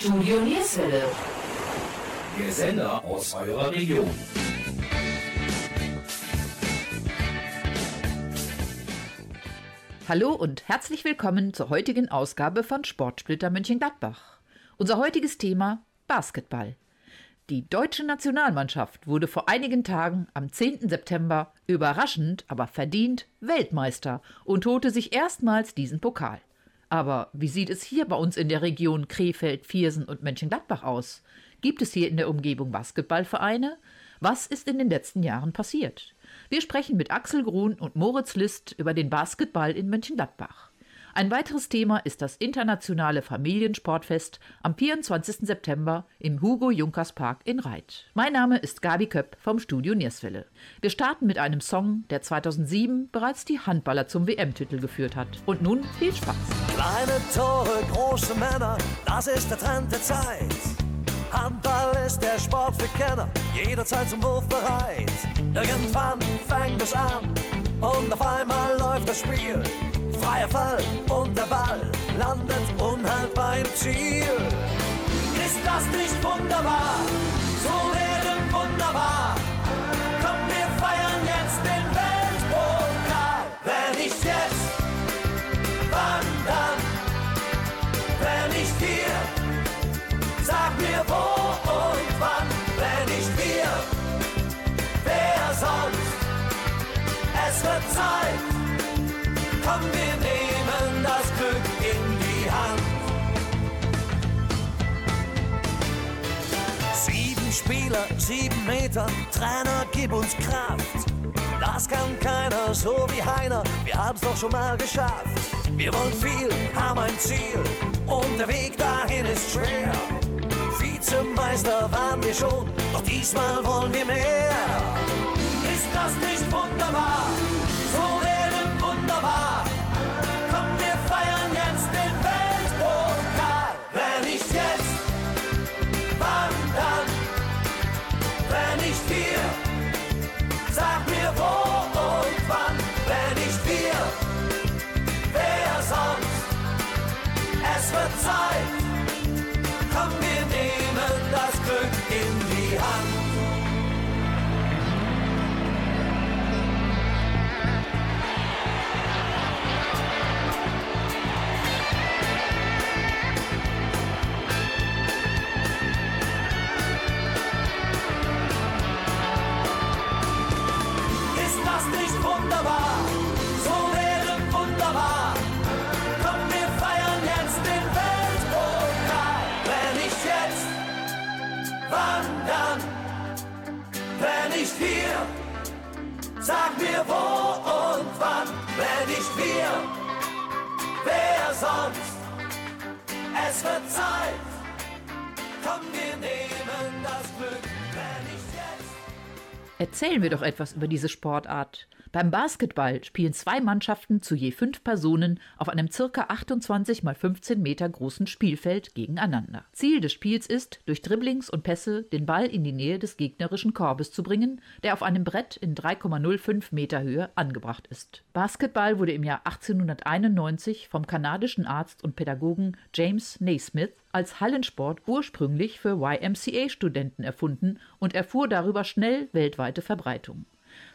Studio Nierswelle. Der Sender aus eurer Region. Hallo und herzlich willkommen zur heutigen Ausgabe von Sportsplitter Mönchengladbach. Unser heutiges Thema Basketball. Die deutsche Nationalmannschaft wurde vor einigen Tagen am 10. September überraschend, aber verdient Weltmeister und holte sich erstmals diesen Pokal. Aber wie sieht es hier bei uns in der Region Krefeld, Viersen und Mönchengladbach aus? Gibt es hier in der Umgebung Basketballvereine? Was ist in den letzten Jahren passiert? Wir sprechen mit Axel Grun und Moritz List über den Basketball in Mönchengladbach. Ein weiteres Thema ist das internationale Familiensportfest am 24. September im Hugo Junkers Park in Reit. Mein Name ist Gabi Köpp vom Studio Nierswelle. Wir starten mit einem Song, der 2007 bereits die Handballer zum WM-Titel geführt hat. Und nun viel Spaß. Kleine Tore, große Männer, das ist der Trend der Zeit. Handball ist der Sport für Kenner, jederzeit zum Wurf bereit. Irgendwann fängt es an und auf einmal läuft das Spiel. Freier Fall und der Ball landet unhaltbar im Ziel. Ist das nicht wunderbar? So werden wunderbar. Komm, wir feiern jetzt den Weltpokal. Wenn nicht jetzt, wann dann? Wenn nicht hier, sag mir wo und wann. Wenn nicht wir, wer sonst? Es wird Zeit. Komm, wir nehmen das Glück in die Hand. Sieben Spieler, sieben Meter, Trainer, gib uns Kraft. Das kann keiner so wie Heiner, wir haben's doch schon mal geschafft. Wir wollen viel, haben ein Ziel und der Weg dahin ist schwer. Vizemeister waren wir schon, doch diesmal wollen wir mehr. Wann. Wenn nicht wir, wer sonst? Es wird Zeit. Komm, wir nehmen das Glück. Wenn nicht jetzt. Erzählen wir doch etwas über diese Sportart. Beim Basketball spielen zwei Mannschaften zu je fünf Personen auf einem circa 28 mal 15 Meter großen Spielfeld gegeneinander. Ziel des Spiels ist, durch Dribblings und Pässe den Ball in die Nähe des gegnerischen Korbes zu bringen, der auf einem Brett in 3,05 Meter Höhe angebracht ist. Basketball wurde im Jahr 1891 vom kanadischen Arzt und Pädagogen James Naismith als Hallensport ursprünglich für YMCA-Studenten erfunden und erfuhr darüber schnell weltweite Verbreitung.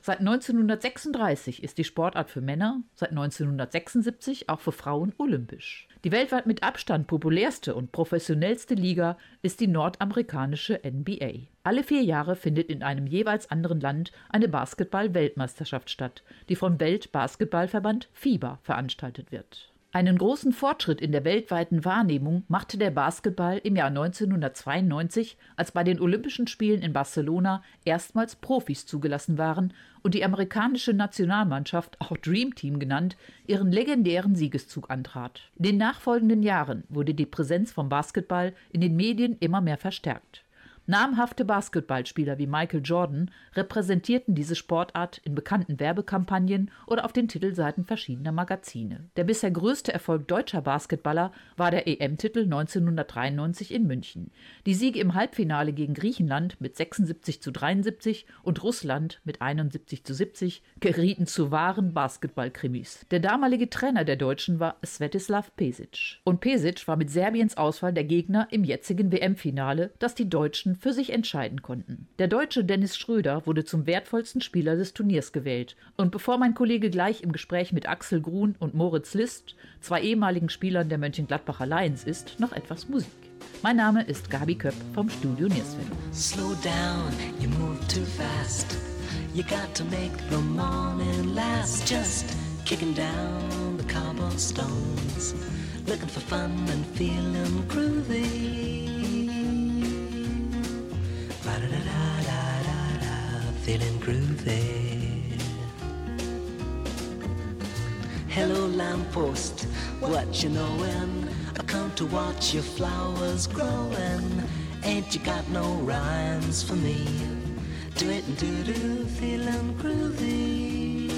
Seit 1936 ist die Sportart für Männer, seit 1976 auch für Frauen olympisch. Die weltweit mit Abstand populärste und professionellste Liga ist die nordamerikanische NBA. Alle vier Jahre findet in einem jeweils anderen Land eine Basketball-Weltmeisterschaft statt, die vom Weltbasketballverband FIBA veranstaltet wird. Einen großen Fortschritt in der weltweiten Wahrnehmung machte der Basketball im Jahr 1992, als bei den Olympischen Spielen in Barcelona erstmals Profis zugelassen waren und die amerikanische Nationalmannschaft, auch Dream Team genannt, ihren legendären Siegeszug antrat. In den nachfolgenden Jahren wurde die Präsenz vom Basketball in den Medien immer mehr verstärkt. Namhafte Basketballspieler wie Michael Jordan repräsentierten diese Sportart in bekannten Werbekampagnen oder auf den Titelseiten verschiedener Magazine. Der bisher größte Erfolg deutscher Basketballer war der EM-Titel 1993 in München. Die Siege im Halbfinale gegen Griechenland mit 76 zu 73 und Russland mit 71 zu 70 gerieten zu wahren Basketballkrimis. Der damalige Trainer der Deutschen war Svetislav Pesic. Und Pesic war mit Serbiens Auswahl der Gegner im jetzigen WM-Finale, das die Deutschen für sich entscheiden konnten. Der Deutsche Dennis Schröder wurde zum wertvollsten Spieler des Turniers gewählt. Und bevor mein Kollege gleich im Gespräch mit Axel Grun und Moritz List, zwei ehemaligen Spielern der Mönchengladbacher Lions, ist, noch etwas Musik. Mein Name ist Gabi Köpp vom Studio Niersfeld. Slow down, you move too fast. You got to make the morning last. Just kicking down the cobblestones. Looking for fun and feeling groovy. Feeling groovy. Hello, lamppost, what you knowin'? I come to watch your flowers growin'. Ain't you got no rhymes for me? Do it and do do, feeling groovy.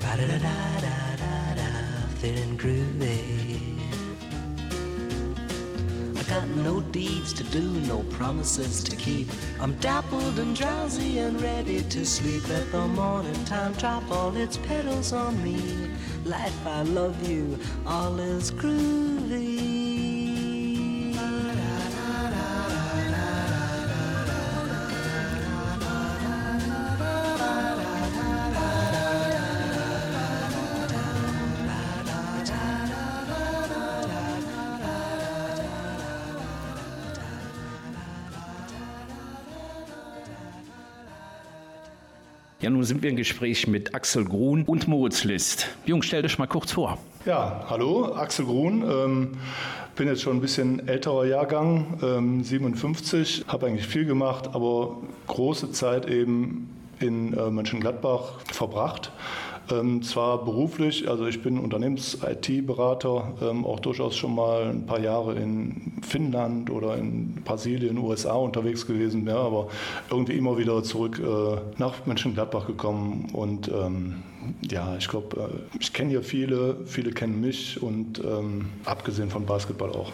Ba da da da da da feeling groovy got no deeds to do, no promises to keep. I'm dappled and drowsy and ready to sleep. Let the morning time drop all its petals on me. Life, I love you, all is groovy. Ja, nun sind wir im Gespräch mit Axel Grun und Moritz List. Jungs, stell dich mal kurz vor. Ja, hallo, Axel Grun. Ähm, bin jetzt schon ein bisschen älterer Jahrgang, ähm, 57, habe eigentlich viel gemacht, aber große Zeit eben in äh, Mönchengladbach verbracht. Ähm, zwar beruflich, also ich bin Unternehmens-IT-Berater, ähm, auch durchaus schon mal ein paar Jahre in Finnland oder in Brasilien, USA unterwegs gewesen, ja, aber irgendwie immer wieder zurück äh, nach Mönchengladbach gekommen und ähm, ja, ich glaube, äh, ich kenne hier viele, viele kennen mich und ähm, abgesehen von Basketball auch.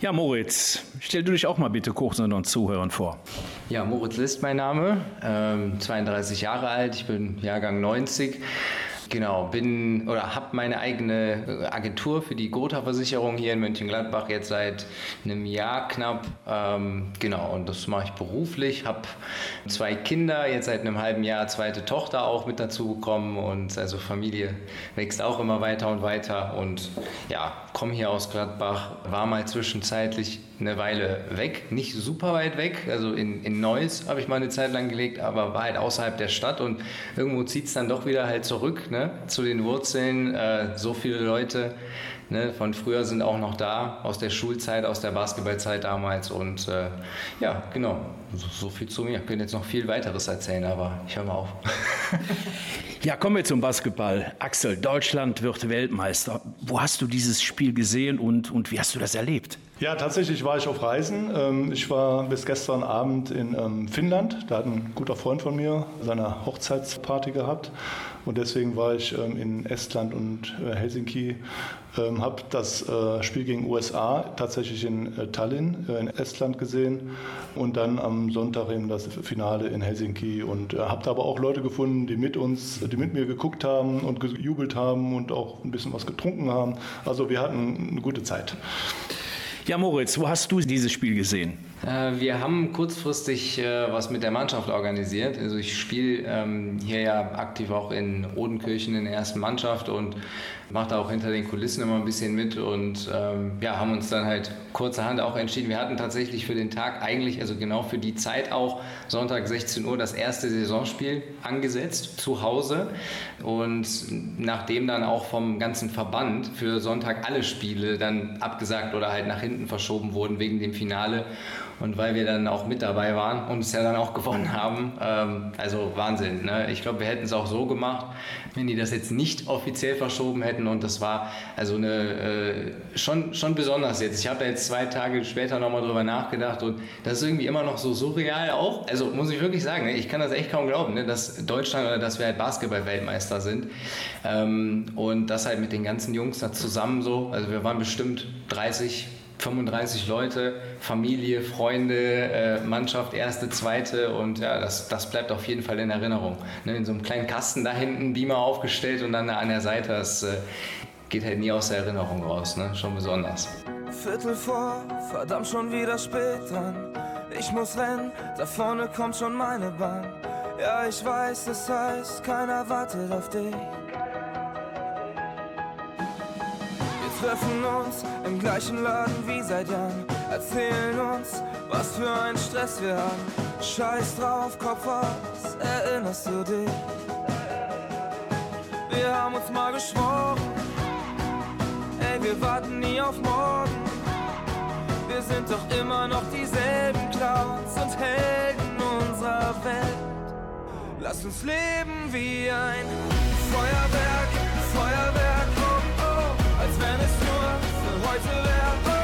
Ja, Moritz, stell du dich auch mal bitte kurz unseren Zuhörern vor. Ja, Moritz List mein Name, ähm, 32 Jahre alt, ich bin Jahrgang 90. Genau, bin oder habe meine eigene äh, Agentur für die Gotha-Versicherung hier in Mönchengladbach jetzt seit einem Jahr knapp. Ähm, genau, und das mache ich beruflich. Habe zwei Kinder, jetzt seit einem halben Jahr zweite Tochter auch mit dazu bekommen und also Familie wächst auch immer weiter und weiter. Und ja, komme hier aus Gladbach, war mal zwischenzeitlich eine Weile weg, nicht super weit weg, also in, in Neuss habe ich mal eine Zeit lang gelegt, aber war halt außerhalb der Stadt und irgendwo zieht es dann doch wieder halt zurück ne, zu den Wurzeln. Äh, so viele Leute ne, von früher sind auch noch da, aus der Schulzeit, aus der Basketballzeit damals und äh, ja, genau, so, so, viel zu mir. Ich könnte jetzt noch viel weiteres erzählen, aber ich höre mal auf. ja, kommen wir zum Basketball. Axel, Deutschland wird Weltmeister. Wo hast du dieses Spiel gesehen und, und wie hast du das erlebt? Ja, tatsächlich war ich auf Reisen. Ähm, ich war bis gestern Abend in ähm, Finnland. Da hat ein guter Freund von mir seine Hochzeitsparty gehabt. Und deswegen war ich ähm, in Estland und äh, Helsinki, habe das äh, Spiel gegen USA tatsächlich in äh, Tallinn in Estland gesehen und dann am Sonntag eben das Finale in Helsinki und habe da aber auch Leute gefunden, die mit uns, die mit mir geguckt haben und gejubelt haben und auch ein bisschen was getrunken haben. Also wir hatten eine gute Zeit. Ja, Moritz, wo hast du dieses Spiel gesehen? Äh, wir haben kurzfristig äh, was mit der Mannschaft organisiert. Also ich spiele ähm, hier ja aktiv auch in Odenkirchen in der ersten Mannschaft und mache da auch hinter den Kulissen immer ein bisschen mit und ähm, ja, haben uns dann halt kurzerhand auch entschieden. Wir hatten tatsächlich für den Tag eigentlich, also genau für die Zeit auch, Sonntag 16 Uhr das erste Saisonspiel angesetzt zu Hause und nachdem dann auch vom ganzen Verband für Sonntag alle Spiele dann abgesagt oder halt nach hinten verschoben wurden wegen dem Finale und weil wir dann auch mit dabei waren und es ja dann auch gewonnen haben. Ähm, also Wahnsinn. Ne? Ich glaube, wir hätten es auch so gemacht, wenn die das jetzt nicht offiziell verschoben hätten und das war also eine äh, schon, schon besonders jetzt. Ich habe da jetzt zwei Tage später nochmal drüber nachgedacht und das ist irgendwie immer noch so surreal auch. Also muss ich wirklich sagen, ne? ich kann das echt kaum glauben, ne? dass Deutschland oder dass wir halt Basketball-Weltmeister sind. Ähm, und das halt mit den ganzen Jungs da zusammen so. Also wir waren bestimmt 30, 35 Leute, Familie, Freunde, äh, Mannschaft, erste, zweite und ja, das, das bleibt auf jeden Fall in Erinnerung. Ne, in so einem kleinen Kasten da hinten, Beamer aufgestellt und dann an der Seite, das äh, geht halt nie aus der Erinnerung raus, ne? schon besonders. Viertel vor, verdammt schon wieder spät dran. Ich muss rennen, da vorne kommt schon meine Bahn. Ja, ich weiß, das heißt, keiner wartet auf dich. Treffen uns im gleichen Laden wie seit Jahren. Erzählen uns, was für ein Stress wir haben. Scheiß drauf, Kopf aus, erinnerst du dich? Wir haben uns mal geschworen, ey, wir warten nie auf morgen. Wir sind doch immer noch dieselben Clowns und Helden unserer Welt. Lass uns leben wie ein Feuerwerk, Feuerwerk, als wenn es nur für heute wäre.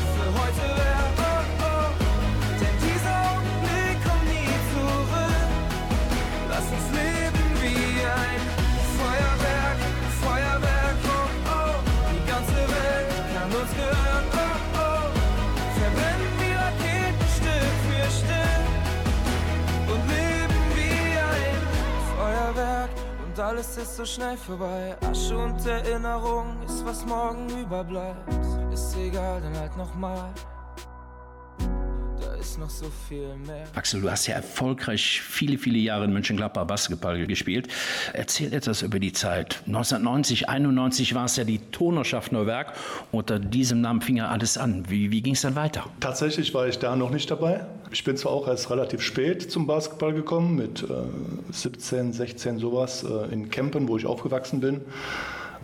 alles ist so schnell vorbei. Asche und Erinnerung ist was morgen überbleibt. Ist egal, dann halt nochmal. Ist noch so viel mehr. Axel, du hast ja erfolgreich viele, viele Jahre in Mönchengladbach Basketball gespielt. Erzähl etwas über die Zeit. 1990, 91 war es ja die Tonerschaffner Werk. Unter diesem Namen fing ja alles an. Wie, wie ging es dann weiter? Tatsächlich war ich da noch nicht dabei. Ich bin zwar auch erst relativ spät zum Basketball gekommen, mit äh, 17, 16 sowas, äh, in Kempen, wo ich aufgewachsen bin.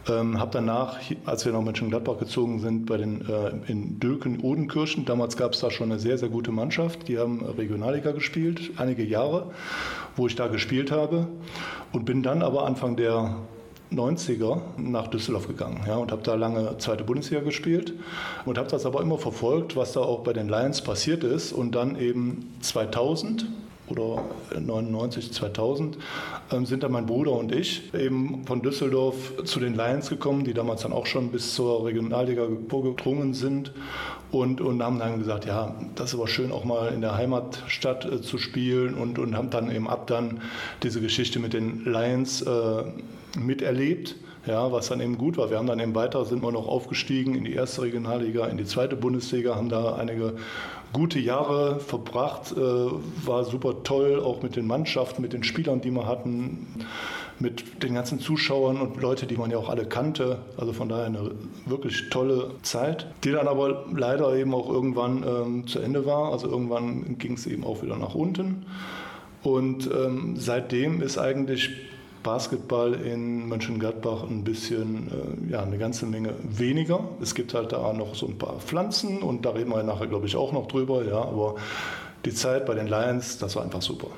Ähm, habe danach, als wir nach Mönchengladbach gezogen sind, bei den, äh, in Dülken-Odenkirchen, damals gab es da schon eine sehr, sehr gute Mannschaft, die haben Regionalliga gespielt, einige Jahre, wo ich da gespielt habe und bin dann aber Anfang der 90er nach Düsseldorf gegangen ja, und habe da lange zweite Bundesliga gespielt und habe das aber immer verfolgt, was da auch bei den Lions passiert ist und dann eben 2000 oder 99, 2000 ähm, sind dann mein Bruder und ich eben von Düsseldorf zu den Lions gekommen, die damals dann auch schon bis zur Regionalliga vorgedrungen sind und, und haben dann gesagt, ja, das ist aber schön auch mal in der Heimatstadt äh, zu spielen und, und haben dann eben ab dann diese Geschichte mit den Lions äh, miterlebt. Ja, was dann eben gut war. Wir haben dann eben weiter, sind wir noch aufgestiegen in die erste Regionalliga, in die zweite Bundesliga, haben da einige gute Jahre verbracht, äh, war super toll, auch mit den Mannschaften, mit den Spielern, die wir hatten, mit den ganzen Zuschauern und Leute, die man ja auch alle kannte. Also von daher eine wirklich tolle Zeit, die dann aber leider eben auch irgendwann ähm, zu Ende war. Also irgendwann ging es eben auch wieder nach unten. Und ähm, seitdem ist eigentlich Basketball in Mönchengladbach ein bisschen, äh, ja, eine ganze Menge weniger. Es gibt halt da noch so ein paar Pflanzen und da reden wir nachher, glaube ich, auch noch drüber, ja, aber die Zeit bei den Lions, das war einfach super.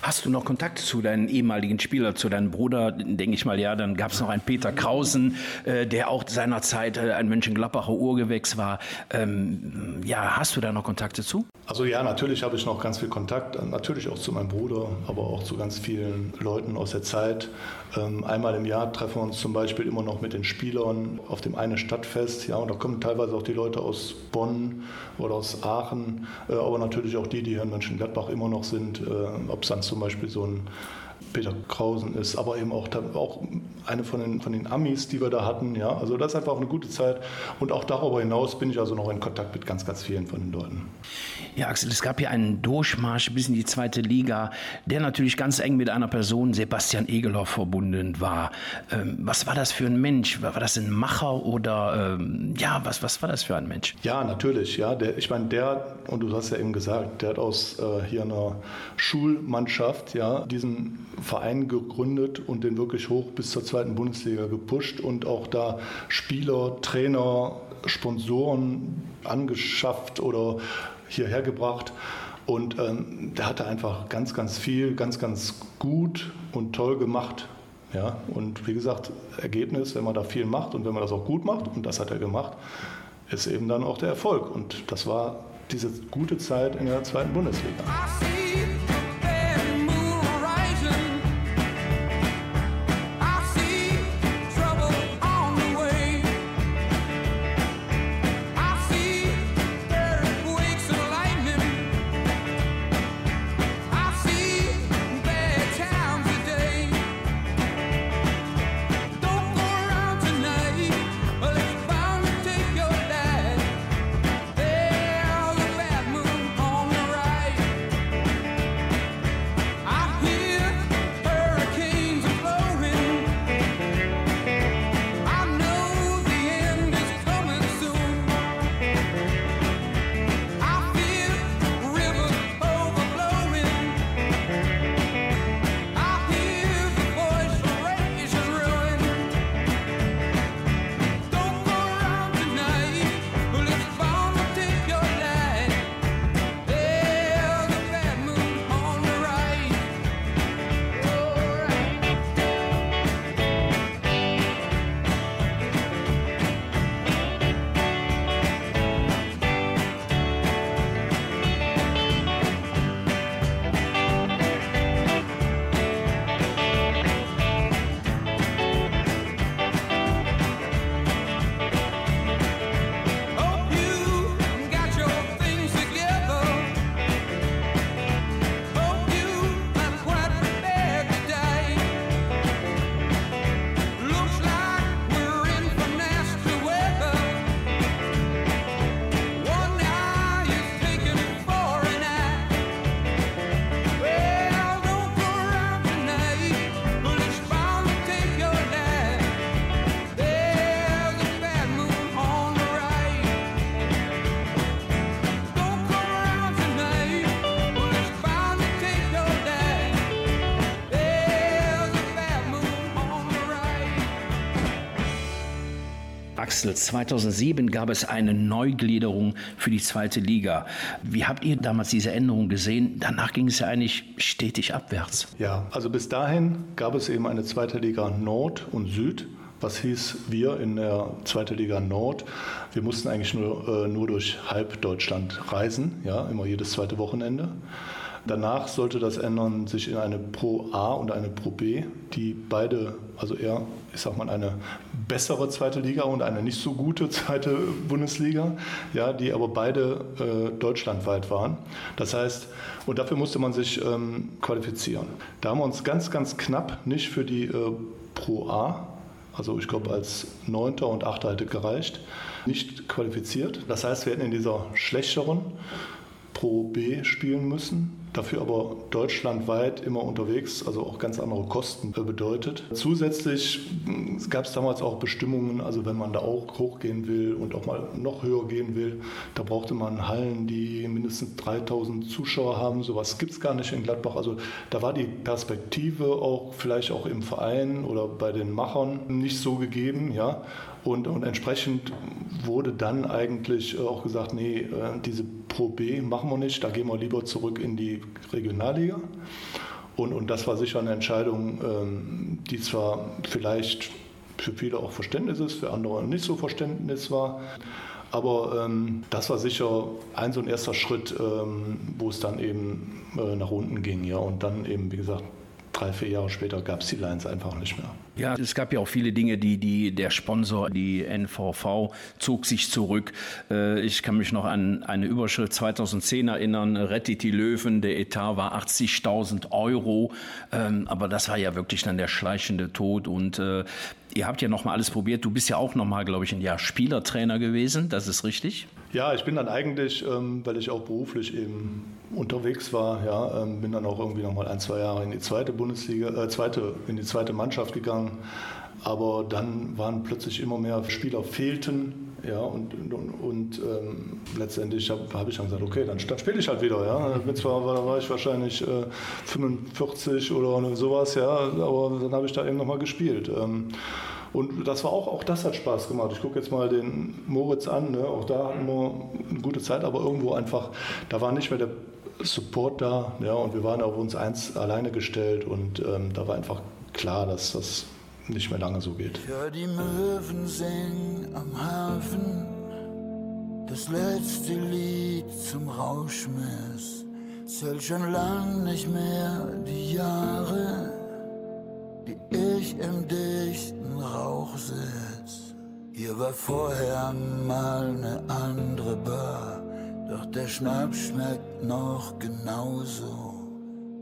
Hast du noch Kontakt zu deinen ehemaligen Spielern, zu deinem Bruder? Denke ich mal, ja. Dann gab es noch einen Peter Krausen, äh, der auch seinerzeit äh, ein Mönchengladbacher Urgewächs war. Ähm, ja, hast du da noch Kontakte zu? Also ja, natürlich habe ich noch ganz viel Kontakt, natürlich auch zu meinem Bruder, aber auch zu ganz vielen Leuten aus der Zeit. Ähm, einmal im Jahr treffen wir uns zum Beispiel immer noch mit den Spielern auf dem eine Stadtfest. Ja, und da kommen teilweise auch die Leute aus Bonn oder aus Aachen, äh, aber natürlich auch die, die hier in Mönchengladbach immer noch sind. Äh, Ob es dann zum Beispiel so ein Peter Krausen ist, aber eben auch, auch eine von den, von den Amis, die wir da hatten. Ja? Also das ist einfach eine gute Zeit. Und auch darüber hinaus bin ich also noch in Kontakt mit ganz, ganz vielen von den Leuten. Ja, Axel, es gab hier einen Durchmarsch bis in die zweite Liga, der natürlich ganz eng mit einer Person, Sebastian Egeloff, verbunden war. Ähm, was war das für ein Mensch? War, war das ein Macher oder ähm, ja, was, was war das für ein Mensch? Ja, natürlich. Ja, der, ich meine, der, und du hast ja eben gesagt, der hat aus äh, hier einer Schulmannschaft ja, diesen Verein gegründet und den wirklich hoch bis zur zweiten Bundesliga gepusht und auch da Spieler, Trainer, Sponsoren angeschafft oder hierher gebracht. Und ähm, der hatte einfach ganz, ganz viel, ganz, ganz gut und toll gemacht. Ja, und wie gesagt, Ergebnis, wenn man da viel macht und wenn man das auch gut macht, und das hat er gemacht, ist eben dann auch der Erfolg. Und das war diese gute Zeit in der zweiten Bundesliga. Axel, 2007 gab es eine Neugliederung für die zweite Liga. Wie habt ihr damals diese Änderung gesehen? Danach ging es ja eigentlich stetig abwärts. Ja, also bis dahin gab es eben eine zweite Liga Nord und Süd. Was hieß wir in der zweiten Liga Nord? Wir mussten eigentlich nur, äh, nur durch halb Deutschland reisen, ja, immer jedes zweite Wochenende. Danach sollte das ändern sich in eine Pro A und eine Pro B, die beide, also eher, ich sag mal, eine bessere zweite Liga und eine nicht so gute zweite Bundesliga, ja, die aber beide äh, deutschlandweit waren. Das heißt, und dafür musste man sich ähm, qualifizieren. Da haben wir uns ganz, ganz knapp nicht für die äh, Pro A, also ich glaube als Neunter und Achter hätte gereicht, nicht qualifiziert. Das heißt, wir hätten in dieser schlechteren Pro B spielen müssen dafür aber deutschlandweit immer unterwegs, also auch ganz andere Kosten bedeutet. Zusätzlich hm, gab es damals auch Bestimmungen, also wenn man da auch hochgehen will und auch mal noch höher gehen will, da brauchte man Hallen, die mindestens 3000 Zuschauer haben. Sowas gibt es gar nicht in Gladbach. Also da war die Perspektive auch vielleicht auch im Verein oder bei den Machern nicht so gegeben. Ja? Und, und entsprechend wurde dann eigentlich äh, auch gesagt, nee, äh, diese Pro B machen wir nicht, da gehen wir lieber zurück in die Regionalliga. Und, und das war sicher eine Entscheidung, ähm, die zwar vielleicht für viele auch Verständnis ist, für andere nicht so Verständnis war. Aber ähm, das war sicher ein so ein erster Schritt, ähm, wo es dann eben äh, nach unten ging. Ja. Und dann eben, wie gesagt, drei, vier Jahre später gab es die Lines einfach nicht mehr. Ja, es gab ja auch viele Dinge, die, die der Sponsor, die NVV, zog sich zurück. Äh, ich kann mich noch an eine Überschrift 2010 erinnern, rettet die Löwen, der Etat war 80.000 Euro, ähm, aber das war ja wirklich dann der schleichende Tod und äh, Ihr habt ja noch mal alles probiert. Du bist ja auch noch mal, glaube ich, ein Jahr Spielertrainer gewesen. Das ist richtig? Ja, ich bin dann eigentlich, ähm, weil ich auch beruflich eben unterwegs war, ja, ähm, bin dann auch irgendwie noch mal ein, zwei Jahre in die zweite Bundesliga, äh, zweite, in die zweite Mannschaft gegangen. Aber dann waren plötzlich immer mehr Spieler fehlten. Ja, und, und, und ähm, letztendlich habe hab ich dann gesagt, okay, dann, dann spiele ich halt wieder. Ja. Mit zwar da war ich wahrscheinlich äh, 45 oder sowas, ja, aber dann habe ich da eben nochmal gespielt. Ähm, und das war auch, auch das hat Spaß gemacht. Ich gucke jetzt mal den Moritz an, ne? auch da hatten wir eine gute Zeit, aber irgendwo einfach, da war nicht mehr der Support da ja, und wir waren auf uns eins alleine gestellt und ähm, da war einfach klar, dass das nicht mehr lange so geht. Ja, die Möwen singen am Hafen das letzte Lied zum Rauschmiss. Zählt schon lang nicht mehr die Jahre, die ich im dichten Rauch sitz. Hier war vorher mal ne andere Bar, doch der Schnaps schmeckt noch genauso.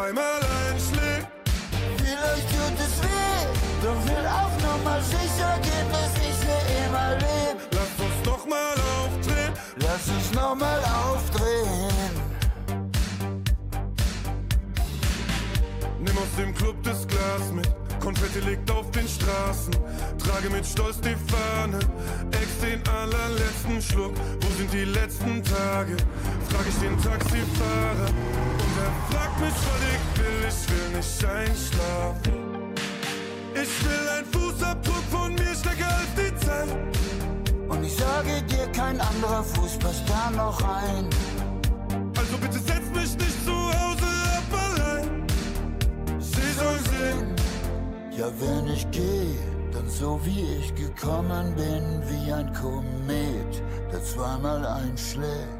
zweimal einschlägt. Vielleicht tut es weh, doch will auf Nummer sicher gehen, dass ich für immer leb. Lass uns nochmal aufdrehen. Lass uns nochmal aufdrehen. Nimm aus dem Club das Glas mit. Konfetti liegt auf den Straßen. Trage mit Stolz die Fahne. Ex den allerletzten Schluck. Wo sind die letzten Tage? Frag ich den Taxifahrer. Er fragt mich, was ich will. Ich will nicht einschlafen. Ich will ein Fußabdruck von mir stärker als die Zeit. Und ich sage dir, kein anderer Fuß passt da noch rein. Also bitte setz mich nicht zu Hause ab allein. Sie soll sehen. Ja, wenn ich gehe, dann so wie ich gekommen bin, wie ein Komet, der zweimal einschlägt.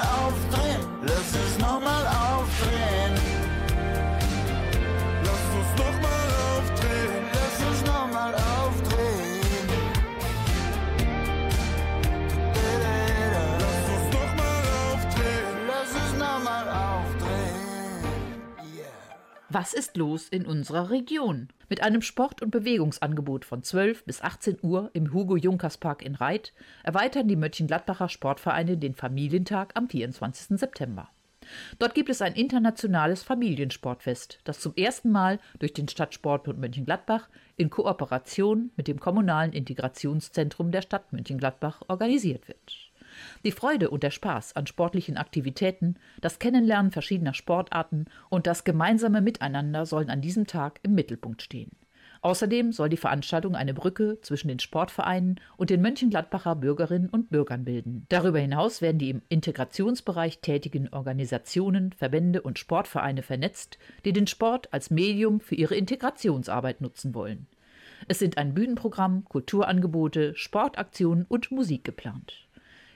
Was ist los in unserer Region? Mit einem Sport- und Bewegungsangebot von 12 bis 18 Uhr im Hugo-Junkers-Park in Reit erweitern die Mönchengladbacher Sportvereine den Familientag am 24. September. Dort gibt es ein internationales Familiensportfest, das zum ersten Mal durch den Stadtsportbund Mönchengladbach in Kooperation mit dem Kommunalen Integrationszentrum der Stadt Mönchengladbach organisiert wird. Die Freude und der Spaß an sportlichen Aktivitäten, das Kennenlernen verschiedener Sportarten und das gemeinsame Miteinander sollen an diesem Tag im Mittelpunkt stehen. Außerdem soll die Veranstaltung eine Brücke zwischen den Sportvereinen und den Mönchengladbacher Bürgerinnen und Bürgern bilden. Darüber hinaus werden die im Integrationsbereich tätigen Organisationen, Verbände und Sportvereine vernetzt, die den Sport als Medium für ihre Integrationsarbeit nutzen wollen. Es sind ein Bühnenprogramm, Kulturangebote, Sportaktionen und Musik geplant.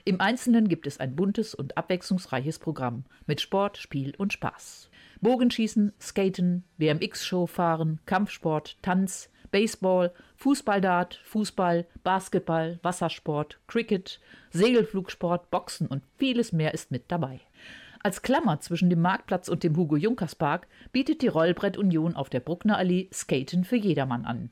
Im Einzelnen gibt es ein buntes und abwechslungsreiches Programm mit Sport, Spiel und Spaß. Bogenschießen, Skaten, BMX-Show fahren, Kampfsport, Tanz, Baseball, Fußballdart, Fußball, Basketball, Wassersport, Cricket, Segelflugsport, Boxen und vieles mehr ist mit dabei. Als Klammer zwischen dem Marktplatz und dem Hugo-Junkers-Park bietet die Rollbrett Union auf der Bruckner Allee Skaten für jedermann an.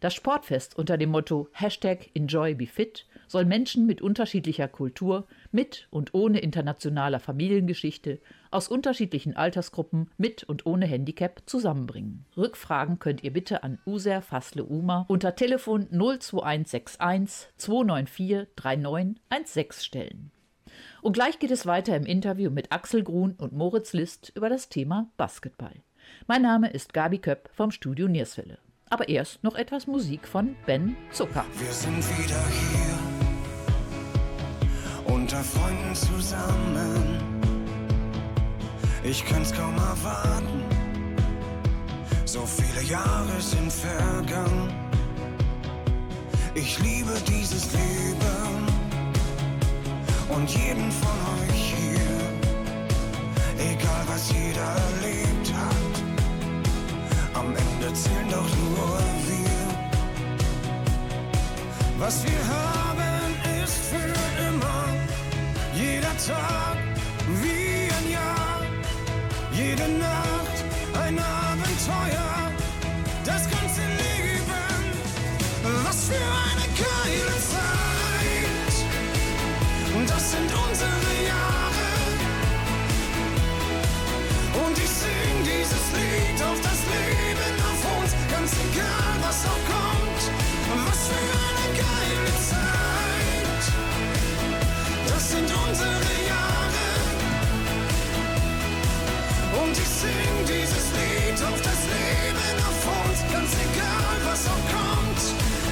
Das Sportfest unter dem Motto Hashtag Enjoy Be Fit soll Menschen mit unterschiedlicher Kultur, mit und ohne internationaler Familiengeschichte, aus unterschiedlichen Altersgruppen, mit und ohne Handicap zusammenbringen. Rückfragen könnt ihr bitte an User Fassle Uma unter Telefon 02161 294 3916 stellen. Und gleich geht es weiter im Interview mit Axel Grun und Moritz List über das Thema Basketball. Mein Name ist Gabi Köpp vom Studio Nierswelle. Aber erst noch etwas Musik von Ben Zucker. Wir sind wieder hier, unter Freunden zusammen. Ich kann's kaum erwarten, so viele Jahre sind vergangen. Ich liebe dieses Leben und jeden von euch hier, egal was jeder erlebt hat. Am Ende zählen doch nur wir. Was wir haben, ist für immer. Jeder Tag wie ein Jahr. Jede Nacht Auf das Leben auf uns, ganz egal was auch kommt.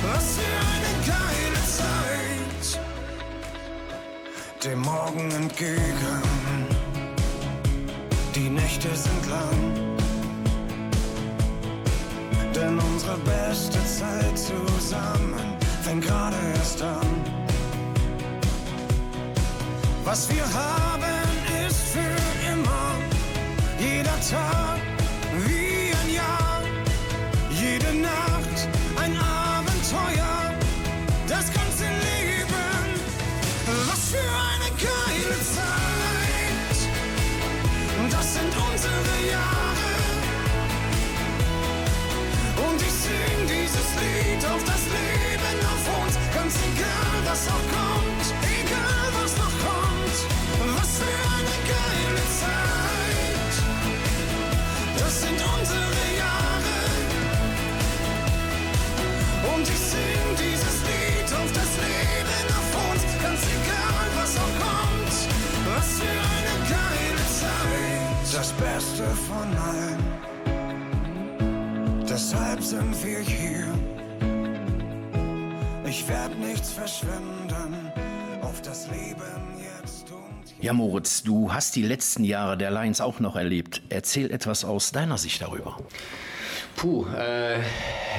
Was für eine geile Zeit. Dem Morgen entgegen. Die Nächte sind lang. Denn unsere beste Zeit zusammen fängt gerade erst an. Was wir haben, ist für immer. Jeder Tag Das Beste von allen. Deshalb sind wir hier. Ich werd nichts verschwenden auf das Leben jetzt und hier. Ja, Moritz, du hast die letzten Jahre der Lions auch noch erlebt. Erzähl etwas aus deiner Sicht darüber. Puh, äh,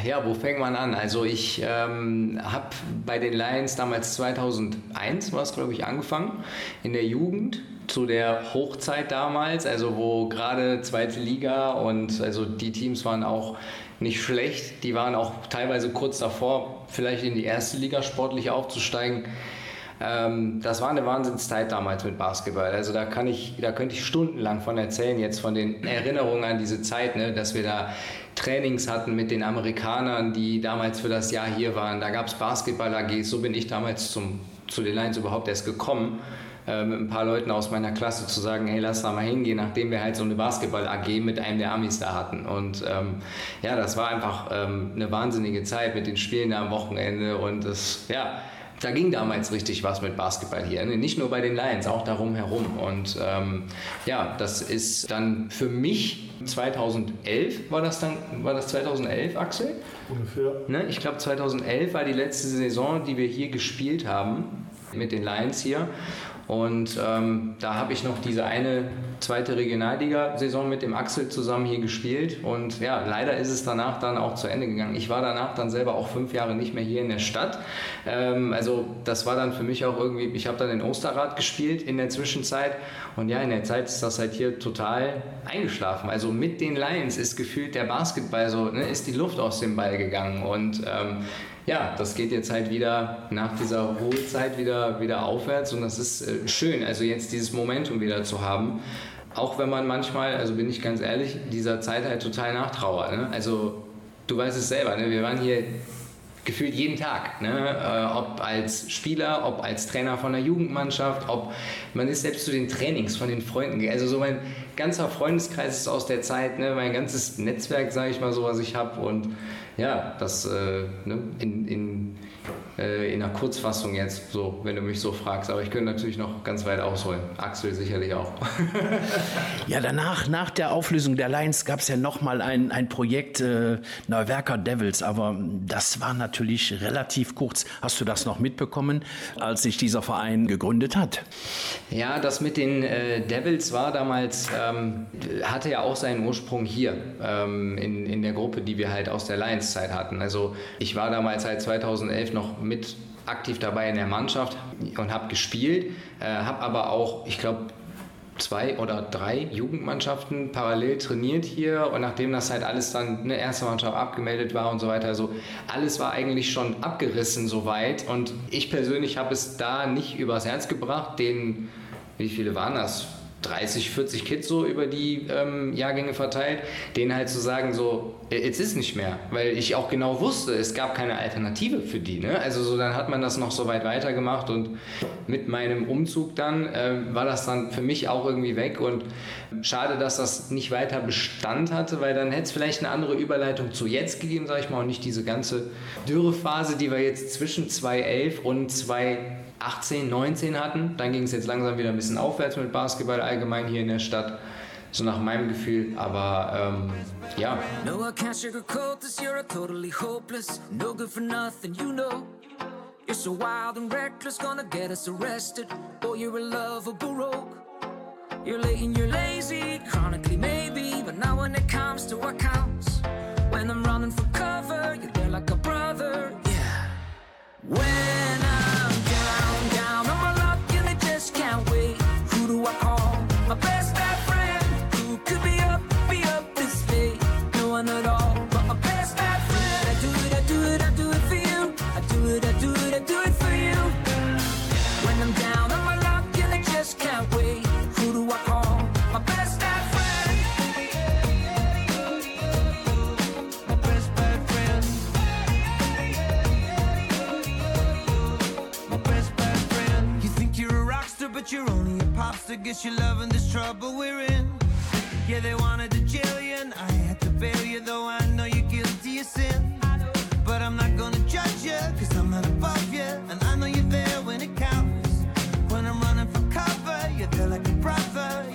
ja, wo fängt man an? Also ich ähm, habe bei den Lions damals 2001 war es, glaube ich, angefangen in der Jugend zu der Hochzeit damals, also wo gerade zweite Liga und also die Teams waren auch nicht schlecht, die waren auch teilweise kurz davor, vielleicht in die erste Liga sportlich aufzusteigen. Ähm, das war eine Wahnsinnszeit damals mit Basketball. Also da kann ich, da könnte ich stundenlang von erzählen, jetzt von den Erinnerungen an diese Zeit, ne, dass wir da Trainings hatten mit den Amerikanern, die damals für das Jahr hier waren. Da gab es Basketball-AGs, so bin ich damals zum, zu den Lions überhaupt erst gekommen äh, mit ein paar Leuten aus meiner Klasse zu sagen, hey, lass da mal hingehen, nachdem wir halt so eine Basketball-AG mit einem der Amis da hatten. Und ähm, ja, das war einfach ähm, eine wahnsinnige Zeit mit den Spielen da am Wochenende und das, ja, da ging damals richtig was mit Basketball hier. Ne? Nicht nur bei den Lions, auch darum herum. Und ähm, ja, das ist dann für mich 2011 war das dann, war das 2011, Axel? Ungefähr. Ne? Ich glaube 2011 war die letzte Saison, die wir hier gespielt haben mit den Lions hier. Und ähm, da habe ich noch diese eine zweite Regionalliga-Saison mit dem Axel zusammen hier gespielt und ja, leider ist es danach dann auch zu Ende gegangen. Ich war danach dann selber auch fünf Jahre nicht mehr hier in der Stadt. Ähm, also das war dann für mich auch irgendwie, ich habe dann in Osterrad gespielt in der Zwischenzeit und ja, in der Zeit ist das halt hier total eingeschlafen. Also mit den Lions ist gefühlt der Basketball so, ne, ist die Luft aus dem Ball gegangen und ähm, ja, das geht jetzt halt wieder nach dieser Ruhezeit wieder, wieder aufwärts und das ist äh, schön, also jetzt dieses Momentum wieder zu haben. Auch wenn man manchmal, also bin ich ganz ehrlich, dieser Zeit halt total nachtrauert. Ne? Also du weißt es selber, ne? wir waren hier gefühlt jeden Tag. Ne? Äh, ob als Spieler, ob als Trainer von der Jugendmannschaft, ob man ist selbst zu den Trainings von den Freunden. Also so mein ganzer Freundeskreis ist aus der Zeit, ne? mein ganzes Netzwerk, sage ich mal so, was ich habe. Und ja, das äh, ne? in, in äh, in der Kurzfassung jetzt, so, wenn du mich so fragst. Aber ich könnte natürlich noch ganz weit ausholen. Axel sicherlich auch. ja, danach, nach der Auflösung der Lions, gab es ja nochmal ein, ein Projekt äh, Neuwerker Devils, aber das war natürlich relativ kurz. Hast du das noch mitbekommen, als sich dieser Verein gegründet hat? Ja, das mit den äh, Devils war damals, ähm, hatte ja auch seinen Ursprung hier ähm, in, in der Gruppe, die wir halt aus der Lions-Zeit hatten. Also ich war damals seit 2011 noch mit aktiv dabei in der Mannschaft und habe gespielt, äh, habe aber auch, ich glaube, zwei oder drei Jugendmannschaften parallel trainiert hier und nachdem das halt alles dann eine erste Mannschaft abgemeldet war und so weiter, also alles war eigentlich schon abgerissen soweit und ich persönlich habe es da nicht übers Herz gebracht, den, wie viele waren das? 30, 40 Kids so über die ähm, Jahrgänge verteilt, denen halt zu sagen, so, jetzt ist nicht mehr, weil ich auch genau wusste, es gab keine Alternative für die. Ne? Also so, dann hat man das noch so weit weitergemacht und mit meinem Umzug dann äh, war das dann für mich auch irgendwie weg und schade, dass das nicht weiter Bestand hatte, weil dann hätte es vielleicht eine andere Überleitung zu jetzt gegeben, sage ich mal, und nicht diese ganze Dürrephase, die wir jetzt zwischen 2011 und 2012 18, 19 hatten. Dann ging es jetzt langsam wieder ein bisschen aufwärts mit Basketball allgemein hier in der Stadt. So nach meinem Gefühl, aber ähm, ja. No, I can't this, you're totally hopeless. No good for nothing, you know. You're so wild and reckless, gonna get us arrested. Boy, you're a lovable rogue. You're late and you're lazy, chronically maybe. But now when it comes to what counts, when I'm running for cover, I guess you're loving this trouble we're in. Yeah, they wanted to jail you, and I had to bail you, though I know you're guilty of sin. But I'm not gonna judge you, cause I'm not above you, and I know you're there when it counts. When I'm running for cover, you're there like a brother,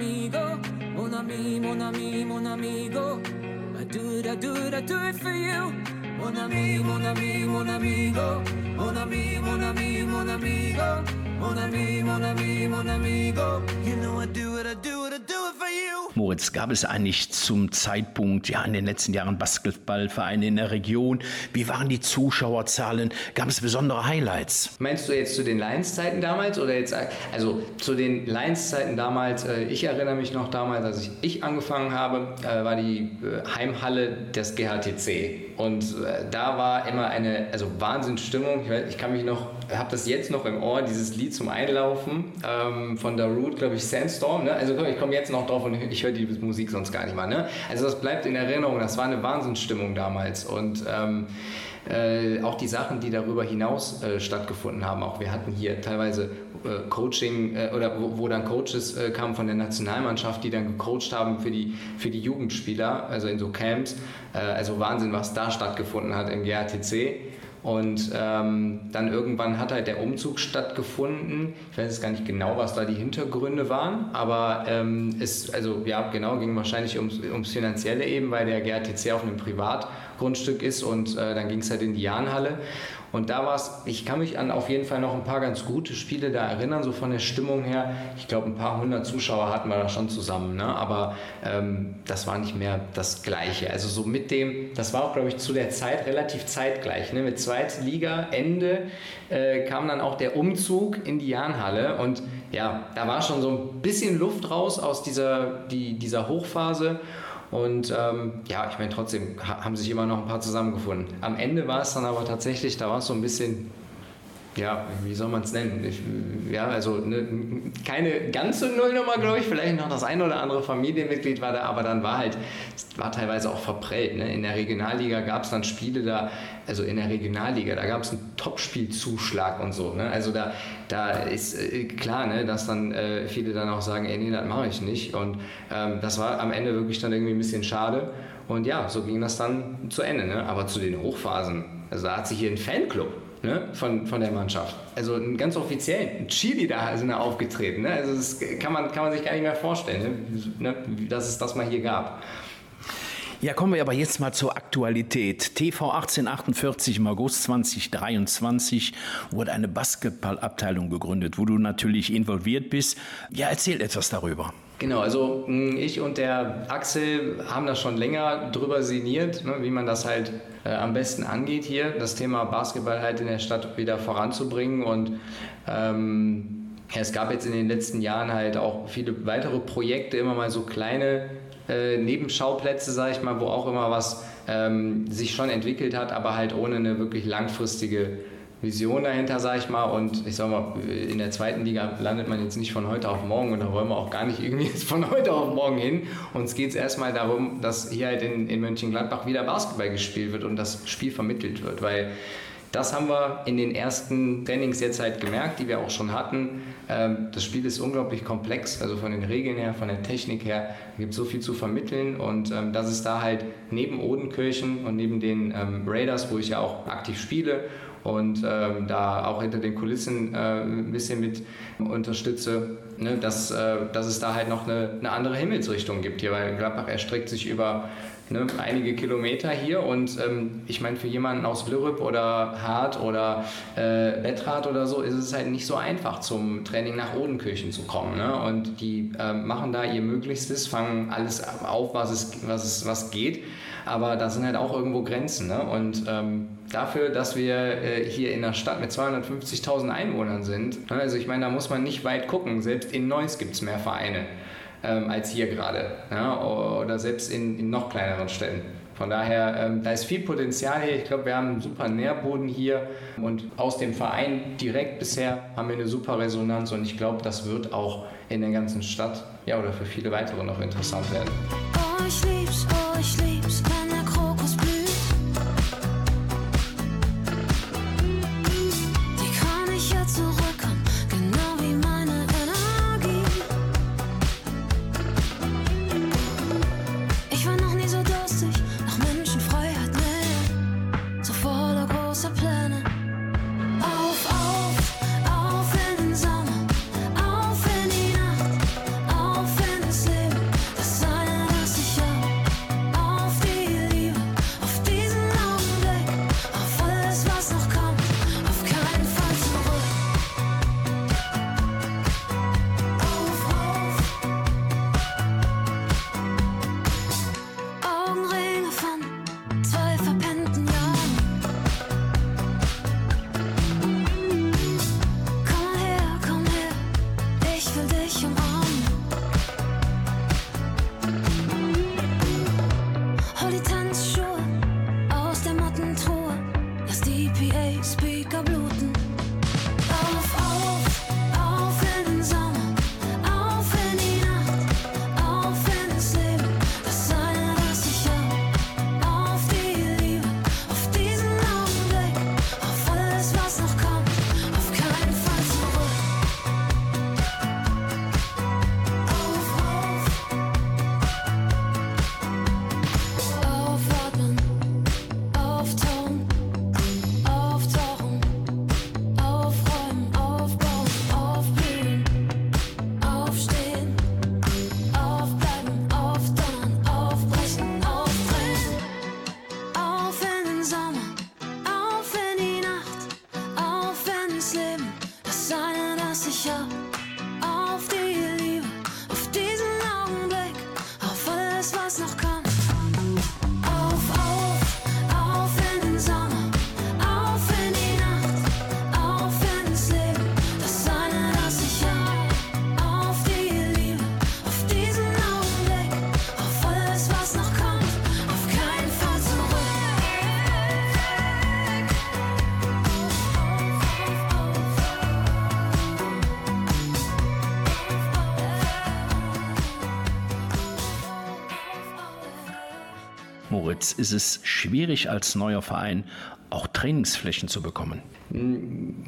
amigo, mon ami, mon ami, mon amigo. I do it, I do it, I do it for you. Mon ami, mon ami, mon amigo. Mon ami, mon ami, mon amigo. Mon ami, mon ami, mon amigo. You know I do it, I do it. Moritz, gab es eigentlich zum Zeitpunkt, ja, in den letzten Jahren Basketballvereine in der Region? Wie waren die Zuschauerzahlen? Gab es besondere Highlights? Meinst du jetzt zu den Lions-Zeiten damals oder jetzt, also zu den Lions-Zeiten damals? Äh, ich erinnere mich noch damals, als ich, angefangen habe, äh, war die äh, Heimhalle des GHTC. Und da war immer eine, also Wahnsinnsstimmung. Ich kann mich noch habe das jetzt noch im Ohr, dieses Lied zum Einlaufen ähm, von der Root, glaube ich, Sandstorm. Ne? Also ich komme jetzt noch drauf und ich höre die Musik sonst gar nicht mal. Ne? Also das bleibt in Erinnerung. Das war eine Wahnsinnsstimmung damals und ähm, äh, auch die Sachen, die darüber hinaus äh, stattgefunden haben. Auch wir hatten hier teilweise äh, Coaching äh, oder wo, wo, dann Coaches äh, kamen von der Nationalmannschaft, die dann gecoacht haben für die, für die Jugendspieler, also in so Camps. Äh, also Wahnsinn, was da stattgefunden hat im GRTC. Und ähm, dann irgendwann hat halt der Umzug stattgefunden. Ich weiß jetzt gar nicht genau, was da die Hintergründe waren, aber ähm, es, also ja, genau, ging wahrscheinlich ums, ums Finanzielle eben, weil der GRTC auf einem Privatgrundstück ist und äh, dann ging es halt in die Jahnhalle. Und da war es, ich kann mich an auf jeden Fall noch ein paar ganz gute Spiele da erinnern, so von der Stimmung her. Ich glaube, ein paar hundert Zuschauer hatten wir da schon zusammen, ne? aber ähm, das war nicht mehr das Gleiche. Also so mit dem, das war auch, glaube ich, zu der Zeit relativ zeitgleich. Ne? Mit Zweitliga-Ende äh, kam dann auch der Umzug in die Jahnhalle und ja, da war schon so ein bisschen Luft raus aus dieser, die, dieser Hochphase. Und ähm, ja, ich meine, trotzdem haben sich immer noch ein paar zusammengefunden. Am Ende war es dann aber tatsächlich, da war es so ein bisschen ja, wie soll man es nennen? Ich, ja, also ne, keine ganze Nullnummer, glaube ich. Vielleicht noch das ein oder andere Familienmitglied war da, aber dann war halt, war teilweise auch verprellt. Ne? In der Regionalliga gab es dann Spiele da, also in der Regionalliga, da gab es einen Topspielzuschlag und so. Ne? Also da, da ist äh, klar, ne, dass dann äh, viele dann auch sagen, ey, nee, das mache ich nicht. Und ähm, das war am Ende wirklich dann irgendwie ein bisschen schade. Und ja, so ging das dann zu Ende. Ne? Aber zu den Hochphasen, also da hat sich hier ein Fanclub ne, von, von der Mannschaft. Also ein ganz offiziell, ein Chili da sind da aufgetreten. Ne? Also das kann man, kann man sich gar nicht mehr vorstellen, ne? dass es das mal hier gab. Ja, kommen wir aber jetzt mal zur Aktualität. TV 1848 im August 2023 wurde eine Basketballabteilung gegründet, wo du natürlich involviert bist. Ja, erzähl etwas darüber. Genau, also hm, ich und der Axel haben da schon länger drüber sinniert, ne, wie man das halt äh, am besten angeht hier, das Thema Basketball halt in der Stadt wieder voranzubringen. Und ähm, es gab jetzt in den letzten Jahren halt auch viele weitere Projekte, immer mal so kleine äh, Nebenschauplätze, sage ich mal, wo auch immer was ähm, sich schon entwickelt hat, aber halt ohne eine wirklich langfristige Vision dahinter, sage ich mal. Und ich sage mal, in der zweiten Liga landet man jetzt nicht von heute auf morgen und da wollen wir auch gar nicht irgendwie jetzt von heute auf morgen hin. Uns geht es erstmal darum, dass hier halt in, in Mönchengladbach wieder Basketball gespielt wird und das Spiel vermittelt wird, weil das haben wir in den ersten Trainings jetzt halt gemerkt, die wir auch schon hatten. Ähm, das Spiel ist unglaublich komplex, also von den Regeln her, von der Technik her, gibt so viel zu vermitteln und ähm, dass es da halt neben Odenkirchen und neben den ähm, Raiders, wo ich ja auch aktiv spiele und ähm, da auch hinter den Kulissen äh, ein bisschen mit unterstütze, ne, dass, äh, dass es da halt noch eine, eine andere Himmelsrichtung gibt hier, weil Gladbach erstreckt sich über ne, einige Kilometer hier und ähm, ich meine, für jemanden aus Blirüpp oder Hart oder äh, Bettrad oder so ist es halt nicht so einfach zum Training nach Odenkirchen zu kommen. Ne? Und die äh, machen da ihr Möglichstes, fangen alles auf, was es, was es was geht, aber da sind halt auch irgendwo Grenzen. Ne? Und ähm, dafür, dass wir äh, hier in einer Stadt mit 250.000 Einwohnern sind, ne? also ich meine, da muss man nicht weit gucken, selbst in Neuss gibt es mehr Vereine ähm, als hier gerade ja, oder selbst in, in, noch kleineren Städten. Von daher, ähm, da ist viel Potenzial hier. Ich glaube, wir haben einen super Nährboden hier und aus dem Verein direkt bisher haben wir eine super Resonanz und ich glaube, das wird auch in der ganzen Stadt ja, oder für viele weitere noch interessant werden. Oh, Moritz, ist es schwierig als neuer Verein auch Trainingsflächen zu bekommen?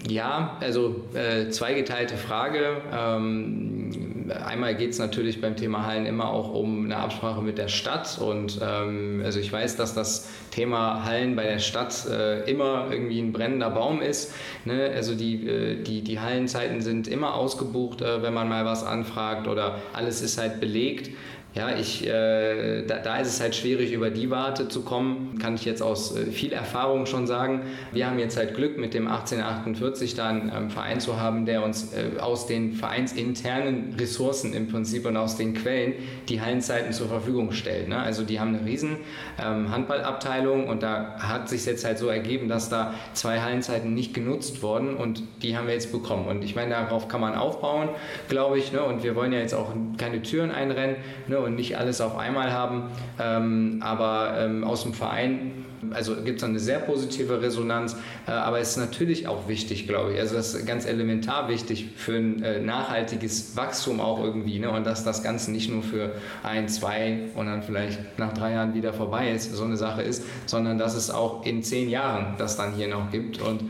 Ja, also äh, zweigeteilte Frage. Ähm, einmal geht es natürlich beim Thema Hallen immer auch um eine Absprache mit der Stadt. Und ähm, also ich weiß, dass das Thema Hallen bei der Stadt äh, immer irgendwie ein brennender Baum ist. Ne? Also die, äh, die, die Hallenzeiten sind immer ausgebucht, äh, wenn man mal was anfragt oder alles ist halt belegt. Ja, ich, äh, da, da, ist es halt schwierig, über die Warte zu kommen, kann ich jetzt aus äh, viel Erfahrung schon sagen. Wir haben jetzt halt Glück, mit dem 1848 da einen ähm, Verein zu haben, der uns äh, aus den vereinsinternen Ressourcen im Prinzip und aus den Quellen die Hallenzeiten zur Verfügung stellt. Ne? Also die haben eine riesen ähm, Handballabteilung und da hat sich jetzt halt so ergeben, dass da zwei Hallenzeiten nicht genutzt wurden und die haben wir jetzt bekommen. Und ich meine, darauf kann man aufbauen, glaube ich. Ne? Und wir wollen ja jetzt auch keine Türen einrennen. Ne? Und nicht alles auf einmal haben. Ähm, aber ähm, aus dem Verein also gibt es eine sehr positive Resonanz, äh, aber es ist natürlich auch wichtig, glaube ich. Also das ist ganz elementar wichtig für ein äh, nachhaltiges Wachstum auch irgendwie. Ne? Und dass das Ganze nicht nur für ein, zwei und dann vielleicht nach drei Jahren wieder vorbei ist, so eine Sache ist, sondern dass es auch in zehn Jahren das dann hier noch gibt. Und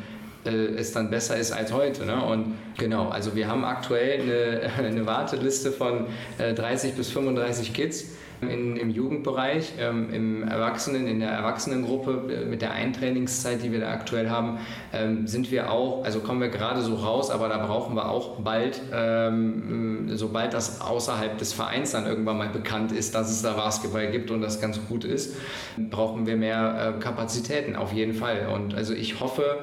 es dann besser ist als heute. Ne? Und genau, also wir haben aktuell eine, eine Warteliste von äh, 30 bis 35 Kids in, im Jugendbereich, ähm, im Erwachsenen, in der Erwachsenengruppe äh, mit der Eintrainingszeit, die wir da aktuell haben, ähm, sind wir auch, also kommen wir gerade so raus, aber da brauchen wir auch bald, ähm, sobald das außerhalb des Vereins dann irgendwann mal bekannt ist, dass es da Basketball gibt und das ganz gut ist, brauchen wir mehr äh, Kapazitäten auf jeden Fall. Und also ich hoffe,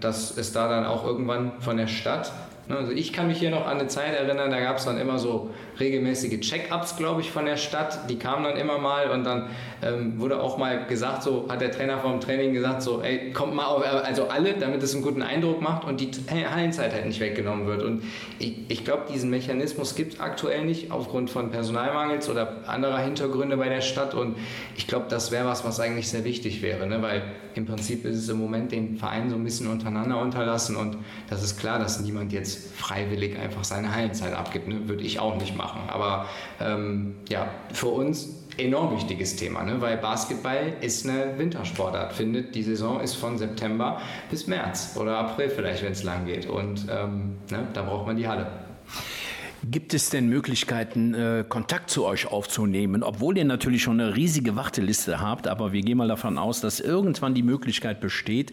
dass es da dann auch irgendwann von der Stadt Ne, also ich kann mich hier noch an eine Zeit erinnern, da gab es dann immer so regelmäßige Check-ups, glaube ich, von der Stadt. Die kamen dann immer mal und dann ähm, wurde auch mal gesagt, so hat der Trainer vom Training gesagt, so, ey, kommt mal auf, also alle, damit es einen guten Eindruck macht und die Hallenzeit halt nicht weggenommen wird. Und ich, ich glaube, diesen Mechanismus gibt es aktuell nicht aufgrund von Personalmangels oder anderer Hintergründe bei der Stadt. Und ich glaube, das wäre was, was eigentlich sehr wichtig wäre, ne? weil im Prinzip ist es im Moment den Verein so ein bisschen untereinander unterlassen und das ist klar, dass niemand jetzt freiwillig einfach seine Heilzeit abgibt. Ne? Würde ich auch nicht machen. Aber ähm, ja, für uns enorm wichtiges Thema, ne? weil Basketball ist eine Wintersportart. Findet die Saison ist von September bis März oder April vielleicht, wenn es lang geht. Und ähm, ne? da braucht man die Halle. Gibt es denn Möglichkeiten, äh, Kontakt zu euch aufzunehmen, obwohl ihr natürlich schon eine riesige Warteliste habt, aber wir gehen mal davon aus, dass irgendwann die Möglichkeit besteht,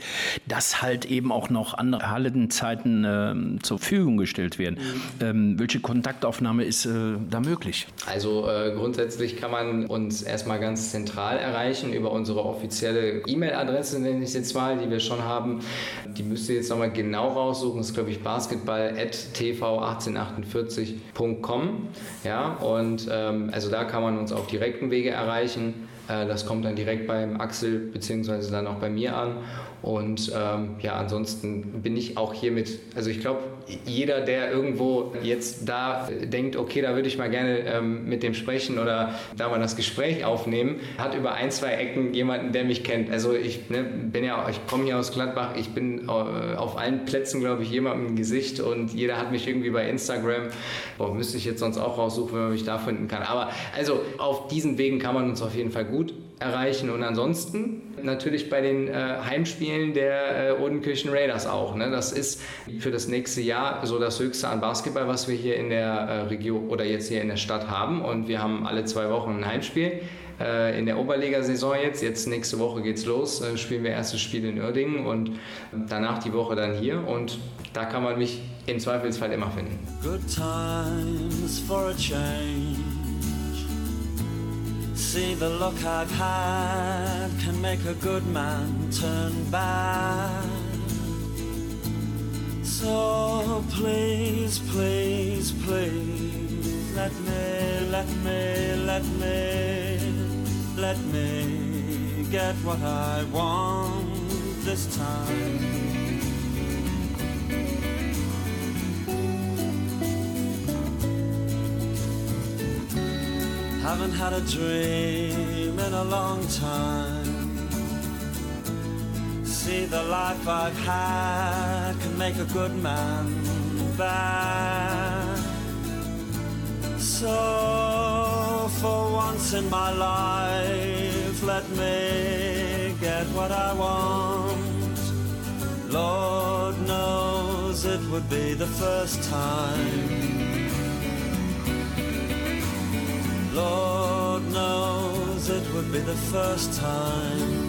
dass halt eben auch noch andere Hallenzeiten äh, zur Verfügung gestellt werden. Mhm. Ähm, welche Kontaktaufnahme ist äh, da möglich? Also äh, grundsätzlich kann man uns erstmal ganz zentral erreichen über unsere offizielle E-Mail-Adresse, nenne ich jetzt mal, die wir schon haben. Die müsst ihr jetzt nochmal genau raussuchen. Das ist, glaube ich, basketball.tv1848 www.ecom. Und ähm. Äh, ja, ansonsten bin ich auch hier mit, also ich glaube, jeder, der irgendwo jetzt da denkt, okay, da würde ich mal gerne ähm, mit dem sprechen oder da mal das Gespräch aufnehmen, hat über ein, zwei Ecken jemanden, der mich kennt. Also ich ne, bin ja, ich komme hier aus Gladbach, ich bin äh, auf allen Plätzen, glaube ich, jemandem im Gesicht und jeder hat mich irgendwie bei Instagram, boah, müsste ich jetzt sonst auch raussuchen, wenn man mich da finden kann. Aber also auf diesen Wegen kann man uns auf jeden Fall gut erreichen und ansonsten natürlich bei den äh, Heimspielen der äh, Odenkirchen Raiders auch. Ne? Das ist für das nächste Jahr so das Höchste an Basketball, was wir hier in der äh, Region oder jetzt hier in der Stadt haben. Und wir haben alle zwei Wochen ein Heimspiel äh, in der Oberliga-Saison jetzt. Jetzt nächste Woche geht's los, äh, spielen wir erstes Spiel in Uerdingen und danach die Woche dann hier. Und da kann man mich im Zweifelsfall immer finden. Good times for a change. See the look I've had can make a good man turn bad. So please, please, please, let me, let me, let me, let me get what I want this time. Haven't had a dream in a long time. See, the life I've had can make a good man bad. So, for once in my life, let me get what I want. Lord knows it would be the first time. Lord knows it would be the first time.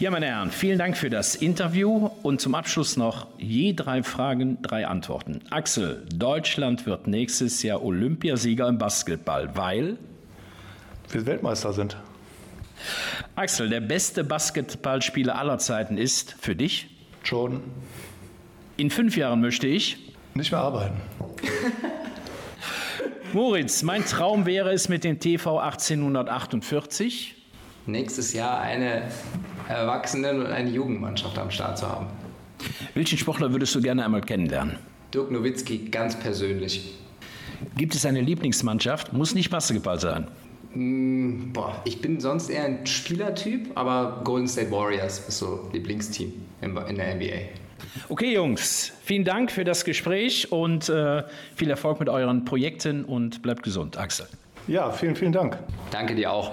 Ja, meine Herren, vielen Dank für das Interview und zum Abschluss noch je drei Fragen, drei Antworten. Axel, Deutschland wird nächstes Jahr Olympiasieger im Basketball, weil wir Weltmeister sind. Axel, der beste Basketballspieler aller Zeiten ist für dich? Jordan. In fünf Jahren möchte ich nicht mehr arbeiten. Moritz, mein Traum wäre es mit dem TV 1848 nächstes Jahr eine Erwachsenen- und eine Jugendmannschaft am Start zu haben. Welchen Sportler würdest du gerne einmal kennenlernen? Dirk Nowitzki, ganz persönlich. Gibt es eine Lieblingsmannschaft? Muss nicht Basketball sein. Mm, boah, ich bin sonst eher ein Spielertyp, aber Golden State Warriors ist so Lieblingsteam in, der NBA. Okay, Jungs, vielen Dank für das Gespräch und äh, viel Erfolg mit euren Projekten und bleibt gesund. Axel. Ja, vielen, vielen Dank. Danke dir auch.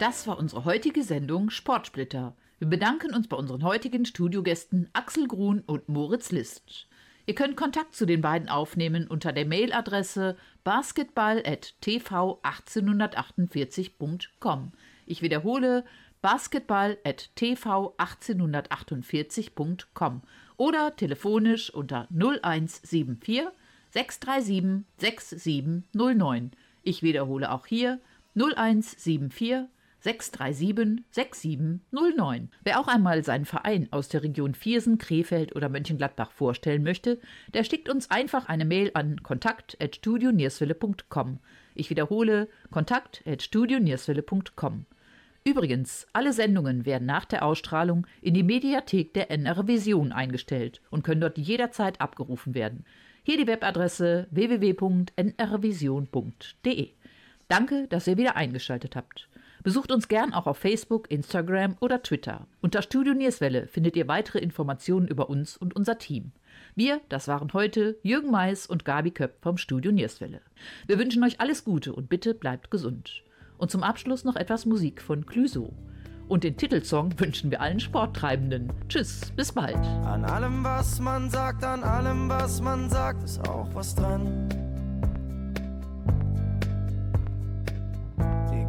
Das war unsere heutige Sendung Sportsplitter. Wir bedanken uns bei unseren heutigen Studiogästen Axel Grun und Moritz List. Ihr könnt Kontakt zu den beiden aufnehmen unter der Mailadresse basketball.tv1848.com. Ich wiederhole basketball.tv1848.com oder telefonisch unter 0174 637 6709. Ich wiederhole auch hier 0174 637 6709. Wer auch einmal seinen Verein aus der Region Viersen, Krefeld oder Mönchengladbach vorstellen möchte, der schickt uns einfach eine Mail an kontakt.studionierswille.com. Ich wiederhole kontakt.studionierswille.com. Übrigens, alle Sendungen werden nach der Ausstrahlung in die Mediathek der NR Vision eingestellt und können dort jederzeit abgerufen werden. Hier die Webadresse www.nrvision.de. Danke, dass ihr wieder eingeschaltet habt. Besucht uns gern auch auf Facebook, Instagram oder Twitter. Unter Studio Nierswelle findet ihr weitere Informationen über uns und unser Team. Wir, das waren heute Jürgen Mais und Gabi Köpp vom Studio Nierswelle. Wir wünschen euch alles Gute und bitte bleibt gesund. Und zum Abschluss noch etwas Musik von Clüso. Und den Titelsong wünschen wir allen Sporttreibenden. Tschüss, bis bald. An allem, was man sagt, an allem, was man sagt, ist auch was dran.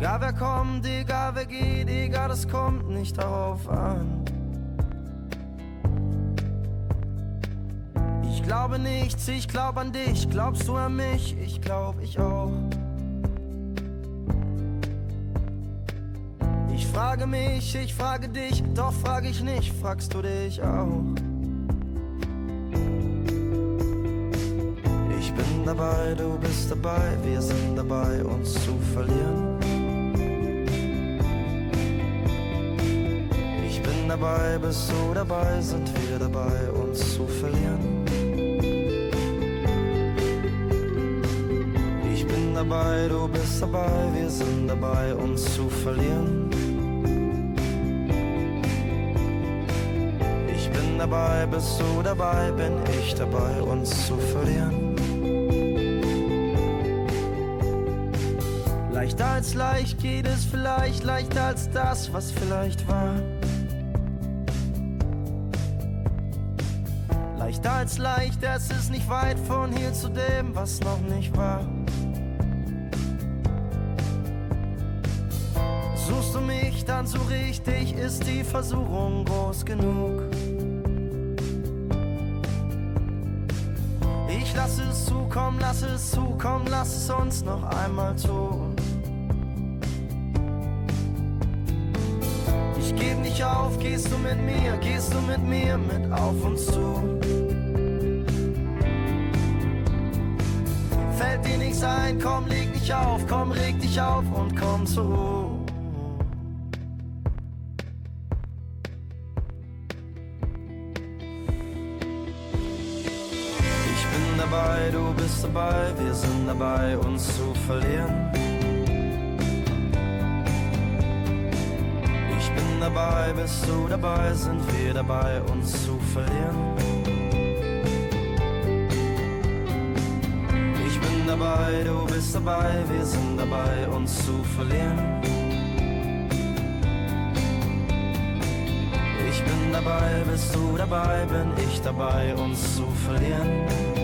Egal wer kommt, egal wer geht, egal, es kommt nicht darauf an. Ich glaube nichts, ich glaub an dich, glaubst du an mich? Ich glaub, ich auch. Ich frage mich, ich frage dich, doch frage ich nicht, fragst du dich auch? Ich bin dabei, du bist dabei, wir sind dabei, uns zu verlieren. Dabei, bist du dabei, sind wir dabei, uns zu verlieren. Ich bin dabei, du bist dabei, wir sind dabei, uns zu verlieren. Ich bin dabei, bist du dabei, bin ich dabei, uns zu verlieren. Leichter als leicht geht es vielleicht, leichter als das, was vielleicht war. Leichter als leicht, es ist nicht weit von hier zu dem, was noch nicht war. Suchst du mich, dann ich dich, ist die Versuchung groß genug. Ich lass es zukommen, lass es zukommen, lass es uns noch einmal tun. Ich geb nicht auf, gehst du mit mir, gehst du mit mir mit auf uns zu. Dir nichts ein, komm, leg dich auf, komm, reg dich auf und komm zur. Ich bin dabei, du bist dabei, wir sind dabei, uns zu verlieren. Ich bin dabei, bist du dabei, sind wir dabei, uns zu verlieren. Bist dabei, wir sind dabei, uns zu verlieren. Ich bin dabei, bist du dabei, bin ich dabei, uns zu verlieren.